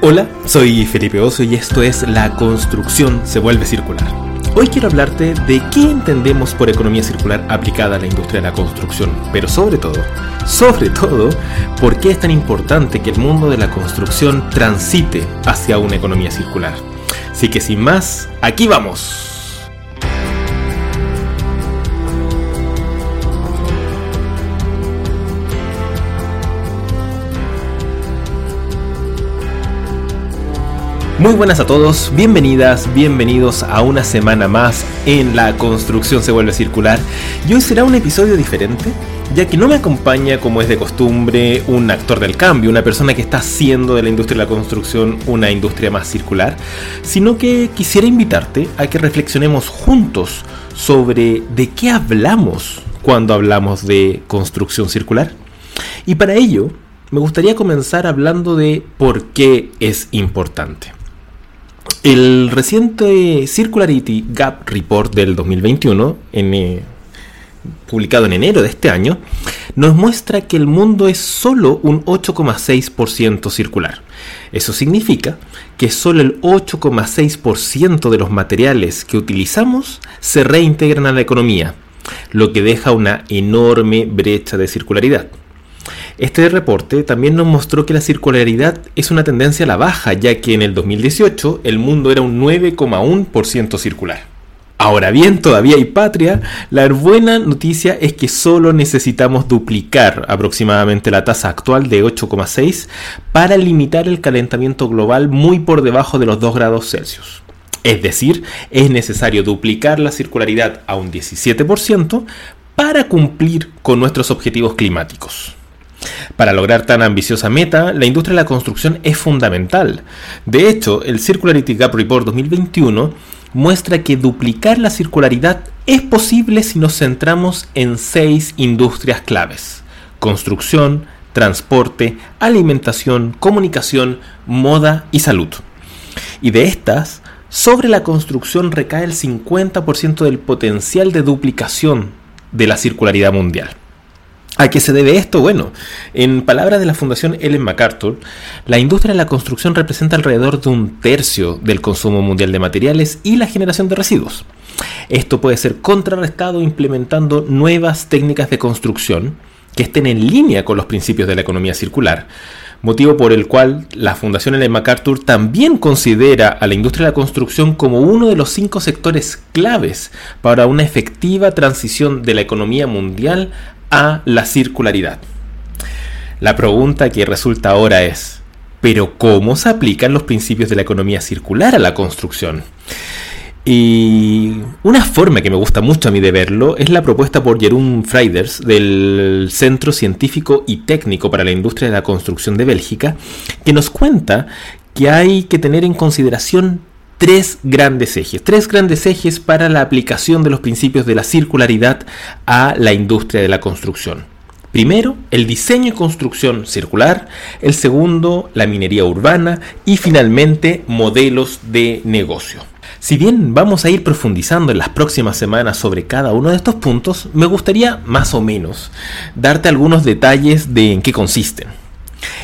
Hola, soy Felipe Oso y esto es La construcción se vuelve circular. Hoy quiero hablarte de qué entendemos por economía circular aplicada a la industria de la construcción, pero sobre todo, sobre todo, por qué es tan importante que el mundo de la construcción transite hacia una economía circular. Así que sin más, aquí vamos. Muy buenas a todos, bienvenidas, bienvenidos a una semana más en La construcción se vuelve circular. Y hoy será un episodio diferente, ya que no me acompaña como es de costumbre un actor del cambio, una persona que está haciendo de la industria de la construcción una industria más circular, sino que quisiera invitarte a que reflexionemos juntos sobre de qué hablamos cuando hablamos de construcción circular. Y para ello, me gustaría comenzar hablando de por qué es importante. El reciente Circularity Gap Report del 2021, eh, publicado en enero de este año, nos muestra que el mundo es solo un 8,6% circular. Eso significa que solo el 8,6% de los materiales que utilizamos se reintegran a la economía, lo que deja una enorme brecha de circularidad. Este reporte también nos mostró que la circularidad es una tendencia a la baja, ya que en el 2018 el mundo era un 9,1% circular. Ahora bien, todavía hay patria. La buena noticia es que solo necesitamos duplicar aproximadamente la tasa actual de 8,6 para limitar el calentamiento global muy por debajo de los 2 grados Celsius. Es decir, es necesario duplicar la circularidad a un 17% para cumplir con nuestros objetivos climáticos. Para lograr tan ambiciosa meta, la industria de la construcción es fundamental. De hecho, el Circularity Gap Report 2021 muestra que duplicar la circularidad es posible si nos centramos en seis industrias claves. Construcción, transporte, alimentación, comunicación, moda y salud. Y de estas, sobre la construcción recae el 50% del potencial de duplicación de la circularidad mundial. ¿A qué se debe esto? Bueno, en palabras de la Fundación Ellen MacArthur, la industria de la construcción representa alrededor de un tercio del consumo mundial de materiales y la generación de residuos. Esto puede ser contrarrestado implementando nuevas técnicas de construcción que estén en línea con los principios de la economía circular, motivo por el cual la Fundación Ellen MacArthur también considera a la industria de la construcción como uno de los cinco sectores claves para una efectiva transición de la economía mundial a la circularidad. La pregunta que resulta ahora es, ¿pero cómo se aplican los principios de la economía circular a la construcción? Y una forma que me gusta mucho a mí de verlo es la propuesta por Jeroen Freiders del Centro Científico y Técnico para la Industria de la Construcción de Bélgica, que nos cuenta que hay que tener en consideración tres grandes ejes, tres grandes ejes para la aplicación de los principios de la circularidad a la industria de la construcción. Primero, el diseño y construcción circular, el segundo, la minería urbana y finalmente, modelos de negocio. Si bien vamos a ir profundizando en las próximas semanas sobre cada uno de estos puntos, me gustaría más o menos darte algunos detalles de en qué consisten.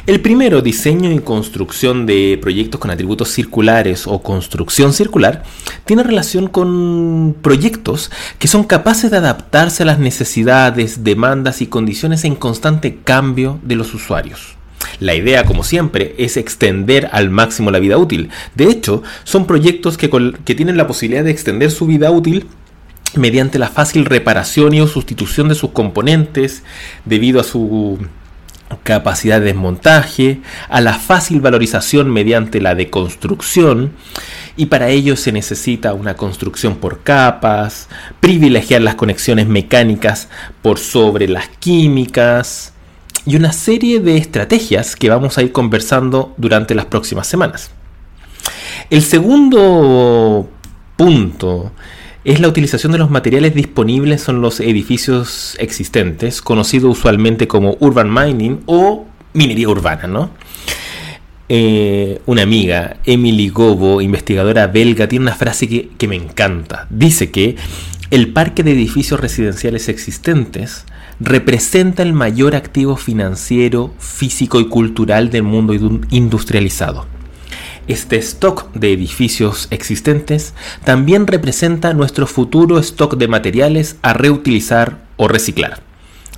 El primero, diseño y construcción de proyectos con atributos circulares o construcción circular, tiene relación con proyectos que son capaces de adaptarse a las necesidades, demandas y condiciones en constante cambio de los usuarios. La idea, como siempre, es extender al máximo la vida útil. De hecho, son proyectos que, que tienen la posibilidad de extender su vida útil mediante la fácil reparación y o sustitución de sus componentes debido a su capacidad de desmontaje, a la fácil valorización mediante la deconstrucción, y para ello se necesita una construcción por capas, privilegiar las conexiones mecánicas por sobre las químicas, y una serie de estrategias que vamos a ir conversando durante las próximas semanas. El segundo punto es la utilización de los materiales disponibles en los edificios existentes, conocido usualmente como urban mining o minería urbana, ¿no? Eh, una amiga, Emily Gobo, investigadora belga, tiene una frase que, que me encanta. Dice que el parque de edificios residenciales existentes representa el mayor activo financiero, físico y cultural del mundo industrializado. Este stock de edificios existentes también representa nuestro futuro stock de materiales a reutilizar o reciclar.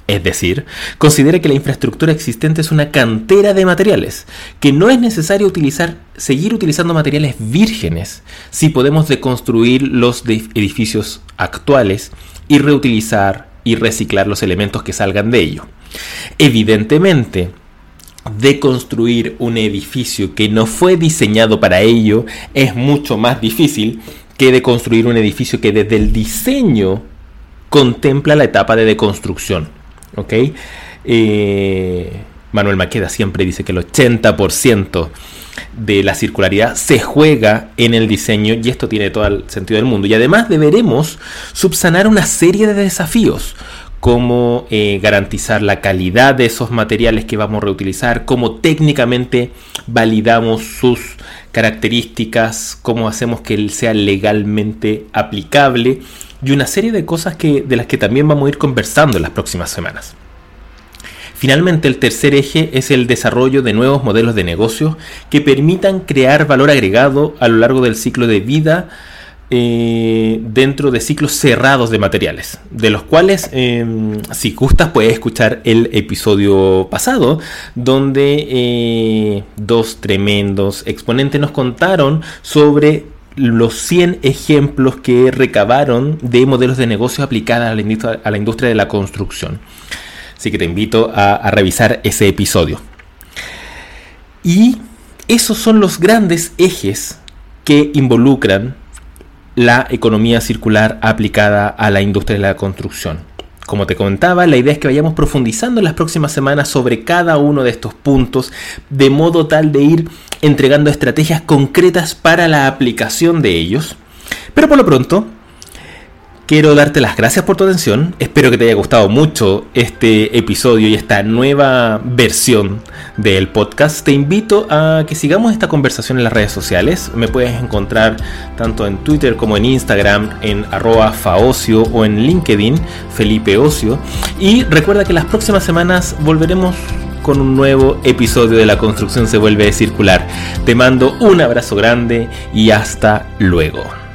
Es decir, considera que la infraestructura existente es una cantera de materiales, que no es necesario utilizar, seguir utilizando materiales vírgenes si podemos deconstruir los edificios actuales y reutilizar y reciclar los elementos que salgan de ello. Evidentemente, deconstruir un edificio que no fue diseñado para ello es mucho más difícil que deconstruir un edificio que desde el diseño contempla la etapa de deconstrucción. ¿ok? Eh, Manuel Maqueda siempre dice que el 80% de la circularidad se juega en el diseño y esto tiene todo el sentido del mundo. Y además deberemos subsanar una serie de desafíos como eh, garantizar la calidad de esos materiales que vamos a reutilizar, cómo técnicamente validamos sus características, cómo hacemos que él sea legalmente aplicable y una serie de cosas que, de las que también vamos a ir conversando en las próximas semanas. Finalmente, el tercer eje es el desarrollo de nuevos modelos de negocio que permitan crear valor agregado a lo largo del ciclo de vida eh, dentro de ciclos cerrados de materiales, de los cuales, em, si gustas, puedes escuchar el episodio pasado, donde eh, dos tremendos exponentes nos contaron sobre los 100 ejemplos que recabaron de modelos de negocio aplicados a la industria de la construcción. Así que te invito a, revisar ese episodio. Y esos son los grandes ejes que involucran la economía circular aplicada a la industria de la construcción. Como te comentaba, la idea es que vayamos profundizando en las próximas semanas sobre cada uno de estos puntos, de modo tal de ir entregando estrategias concretas para la aplicación de ellos. Pero por lo pronto, quiero darte las gracias por tu atención. Espero que te haya gustado mucho este episodio y esta nueva versión del podcast. Te invito a que sigamos esta conversación en las redes sociales. Me puedes encontrar tanto en Twitter como en Instagram en arroba faocio o en LinkedIn Felipe Ocio. Y recuerda que las próximas semanas volveremos con un nuevo episodio de La Construcción se vuelve circular. Te mando un abrazo grande y hasta luego.